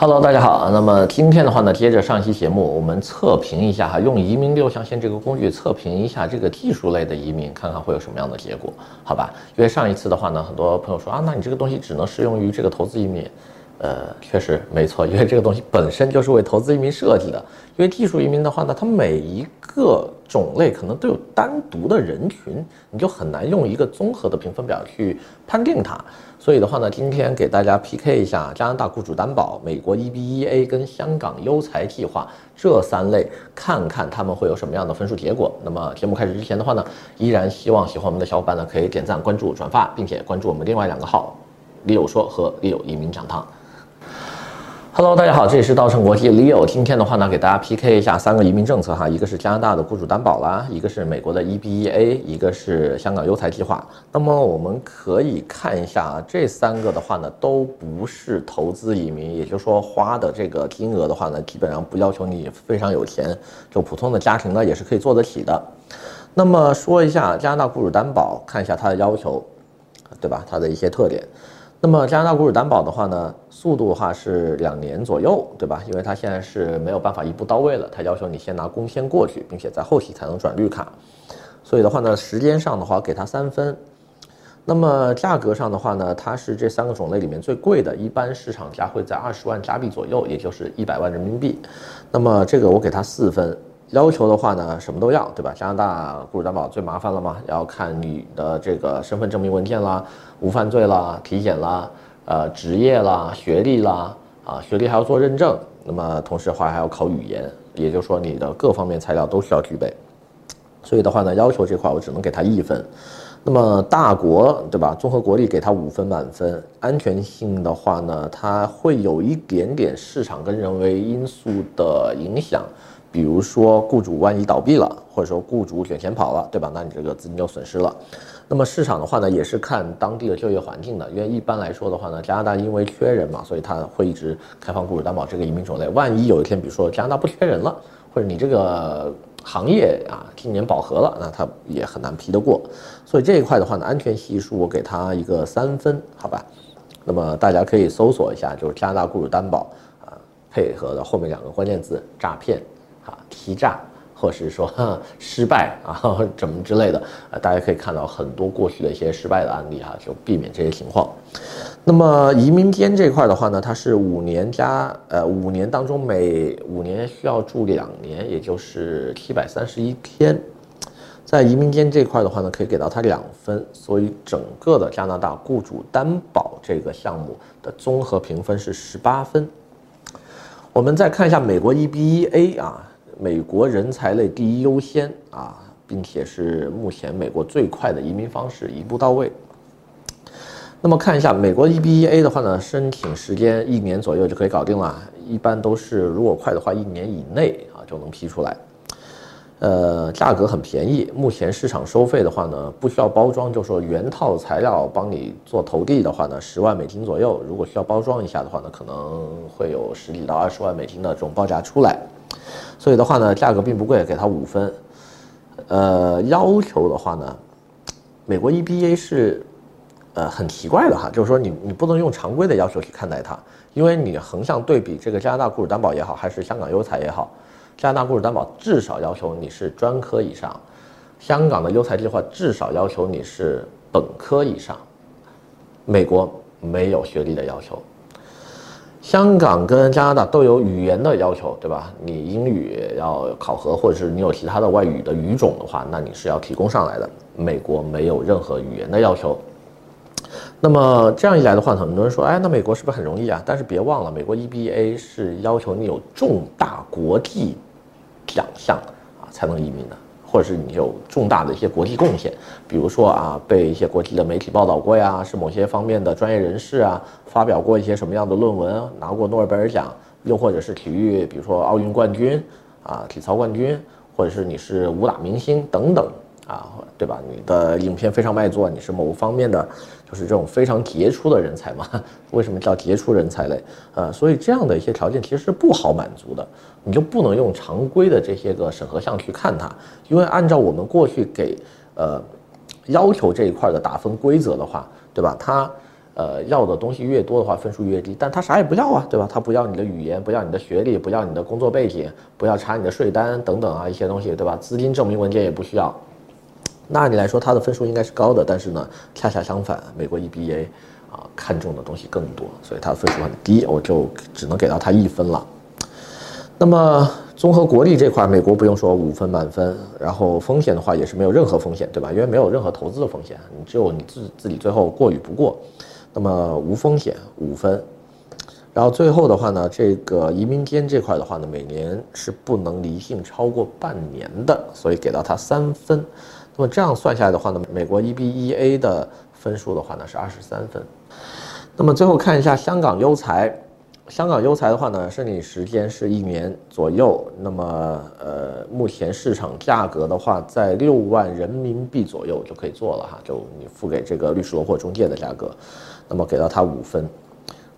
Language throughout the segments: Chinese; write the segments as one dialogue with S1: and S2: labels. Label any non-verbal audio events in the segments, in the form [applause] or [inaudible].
S1: Hello，大家好。那么今天的话呢，接着上期节目，我们测评一下哈，用移民六象限这个工具测评一下这个技术类的移民，看看会有什么样的结果，好吧？因为上一次的话呢，很多朋友说啊，那你这个东西只能适用于这个投资移民。呃，确实没错，因为这个东西本身就是为投资移民设计的。因为技术移民的话呢，它每一个种类可能都有单独的人群，你就很难用一个综合的评分表去判定它。所以的话呢，今天给大家 PK 一下加拿大雇主担保、美国 EBEA 跟香港优才计划这三类，看看他们会有什么样的分数结果。那么节目开始之前的话呢，依然希望喜欢我们的小伙伴呢可以点赞、关注、转发，并且关注我们另外两个号李友说和李友移民讲堂。Hello，大家好，这里是稻盛国际 Leo。今天的话呢，给大家 PK 一下三个移民政策哈，一个是加拿大的雇主担保啦，一个是美国的 EBEA，一个是香港优才计划。那么我们可以看一下这三个的话呢，都不是投资移民，也就是说花的这个金额的话呢，基本上不要求你非常有钱，就普通的家庭呢也是可以做得起的。那么说一下加拿大雇主担保，看一下它的要求，对吧？它的一些特点。那么加拿大雇主担保的话呢，速度的话是两年左右，对吧？因为它现在是没有办法一步到位了，它要求你先拿工签过去，并且在后期才能转绿卡。所以的话呢，时间上的话给它三分。那么价格上的话呢，它是这三个种类里面最贵的，一般市场价会在二十万加币左右，也就是一百万人民币。那么这个我给它四分。要求的话呢，什么都要，对吧？加拿大雇主担保最麻烦了嘛，要看你的这个身份证明文件啦、无犯罪啦、体检啦、呃职业啦、学历啦，啊学历还要做认证。那么同时的话还要考语言，也就是说你的各方面材料都需要具备。所以的话呢，要求这块我只能给他一分。那么大国对吧？综合国力给他五分满分。安全性的话呢，它会有一点点市场跟人为因素的影响。比如说，雇主万一倒闭了，或者说雇主卷钱跑了，对吧？那你这个资金就损失了。那么市场的话呢，也是看当地的就业环境的。因为一般来说的话呢，加拿大因为缺人嘛，所以他会一直开放雇主担保这个移民种类。万一有一天，比如说加拿大不缺人了，或者你这个行业啊今年饱和了，那他也很难批得过。所以这一块的话呢，安全系数我给他一个三分，好吧？那么大家可以搜索一下，就是加拿大雇主担保啊，配合的后面两个关键字诈骗。啊，欺诈，或是说失败啊，怎么之类的，啊，大家可以看到很多过去的一些失败的案例哈，就避免这些情况。那么移民监这块的话呢，它是五年加，呃，五年当中每五年需要住两年，也就是七百三十一天。在移民监这块的话呢，可以给到它两分，所以整个的加拿大雇主担保这个项目的综合评分是十八分。我们再看一下美国 EB-1A 啊。美国人才类第一优先啊，并且是目前美国最快的移民方式，一步到位。那么看一下美国 EBEA 的话呢，申请时间一年左右就可以搞定了，一般都是如果快的话，一年以内啊就能批出来。呃，价格很便宜，目前市场收费的话呢，不需要包装，就说原套材料帮你做投递的话呢，十万美金左右。如果需要包装一下的话呢，可能会有十几到二十万美金的这种报价出来。所以的话呢，价格并不贵，给它五分。呃，要求的话呢，美国 EBA 是，呃，很奇怪的哈，就是说你你不能用常规的要求去看待它，因为你横向对比这个加拿大雇主担保也好，还是香港优才也好，加拿大雇主担保至少要求你是专科以上，香港的优才计划至少要求你是本科以上，美国没有学历的要求。香港跟加拿大都有语言的要求，对吧？你英语要考核，或者是你有其他的外语的语种的话，那你是要提供上来的。美国没有任何语言的要求。那么这样一来的话，很多人说，哎，那美国是不是很容易啊？但是别忘了，美国 EBA 是要求你有重大国际奖项啊才能移民的。或者是你有重大的一些国际贡献，比如说啊，被一些国际的媒体报道过呀，是某些方面的专业人士啊，发表过一些什么样的论文，拿过诺贝尔奖，又或者是体育，比如说奥运冠军啊，体操冠军，或者是你是武打明星等等。啊，对吧？你的影片非常卖座，你是某方面的，就是这种非常杰出的人才嘛？[laughs] 为什么叫杰出人才类？呃，所以这样的一些条件其实是不好满足的，你就不能用常规的这些个审核项去看它，因为按照我们过去给呃要求这一块的打分规则的话，对吧？它呃，要的东西越多的话，分数越低。但他啥也不要啊，对吧？他不要你的语言，不要你的学历，不要你的工作背景，不要查你的税单等等啊，一些东西，对吧？资金证明文件也不需要。那按理来说，他的分数应该是高的，但是呢，恰恰相反，美国 EBA 啊看重的东西更多，所以他的分数很低，我就只能给到他一分了。那么综合国力这块，美国不用说五分满分，然后风险的话也是没有任何风险，对吧？因为没有任何投资的风险，你只有你自自己最后过与不过。那么无风险五分，然后最后的话呢，这个移民间这块的话呢，每年是不能离境超过半年的，所以给到他三分。那么这样算下来的话呢，美国 EBEA 的分数的话呢是二十三分。那么最后看一下香港优才，香港优才的话呢，申请时间是一年左右。那么呃，目前市场价格的话，在六万人民币左右就可以做了哈，就你付给这个律师楼或中介的价格。那么给到他五分，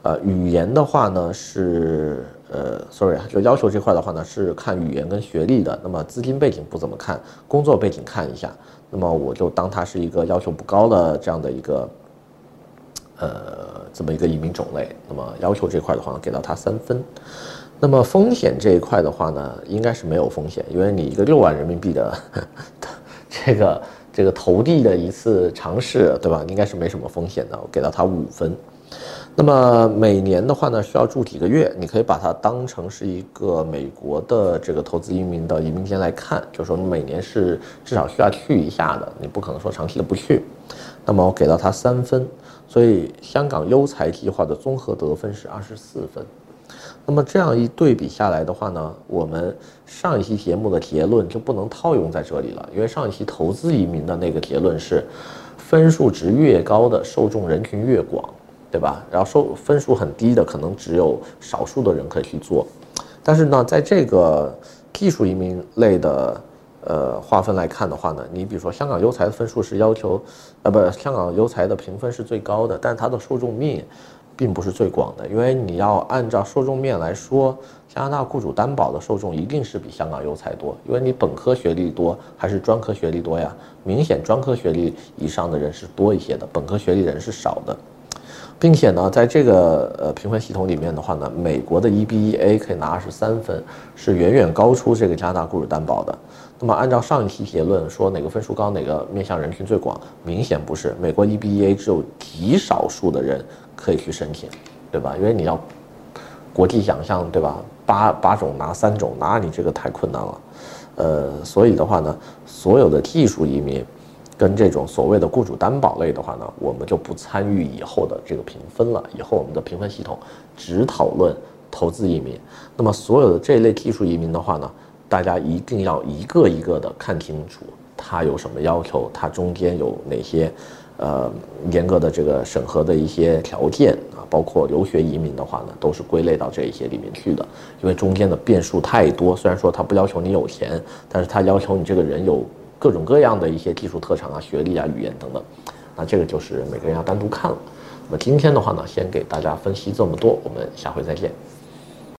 S1: 呃，语言的话呢是呃，sorry，就要求这块的话呢是看语言跟学历的。那么资金背景不怎么看，工作背景看一下。那么我就当它是一个要求不高的这样的一个，呃，这么一个移民种类。那么要求这块的话呢，给到他三分。那么风险这一块的话呢，应该是没有风险，因为你一个六万人民币的 [laughs] 这个。这个投递的一次尝试，对吧？应该是没什么风险的，我给到他五分。那么每年的话呢，需要住几个月？你可以把它当成是一个美国的这个投资移民的移民监来看，就是说你每年是至少需要去一下的，你不可能说长期的不去。那么我给到他三分，所以香港优才计划的综合得分是二十四分。那么这样一对比下来的话呢，我们上一期节目的结论就不能套用在这里了，因为上一期投资移民的那个结论是，分数值越高的受众人群越广，对吧？然后受分数很低的可能只有少数的人可以去做，但是呢，在这个技术移民类的呃划分来看的话呢，你比如说香港优才的分数是要求，呃，不，香港优才的评分是最高的，但它的受众面。并不是最广的，因为你要按照受众面来说，加拿大雇主担保的受众一定是比香港优才多，因为你本科学历多还是专科学历多呀？明显专科学历以上的人是多一些的，本科学历人是少的，并且呢，在这个呃评分系统里面的话呢，美国的 EBEA 可以拿二十三分，是远远高出这个加拿大雇主担保的。那么按照上一期结论说，哪个分数高，哪个面向人群最广，明显不是，美国 EBEA 只有极少数的人。可以去申请，对吧？因为你要国际奖项，对吧？八八种拿三种，那你这个太困难了。呃，所以的话呢，所有的技术移民跟这种所谓的雇主担保类的话呢，我们就不参与以后的这个评分了。以后我们的评分系统只讨论投资移民。那么所有的这类技术移民的话呢，大家一定要一个一个的看清楚，它有什么要求，它中间有哪些。呃，严格的这个审核的一些条件啊，包括留学移民的话呢，都是归类到这一些里面去的。因为中间的变数太多，虽然说他不要求你有钱，但是他要求你这个人有各种各样的一些技术特长啊、学历啊、语言等等。那这个就是每个人要单独看了。那么今天的话呢，先给大家分析这么多，我们下回再见。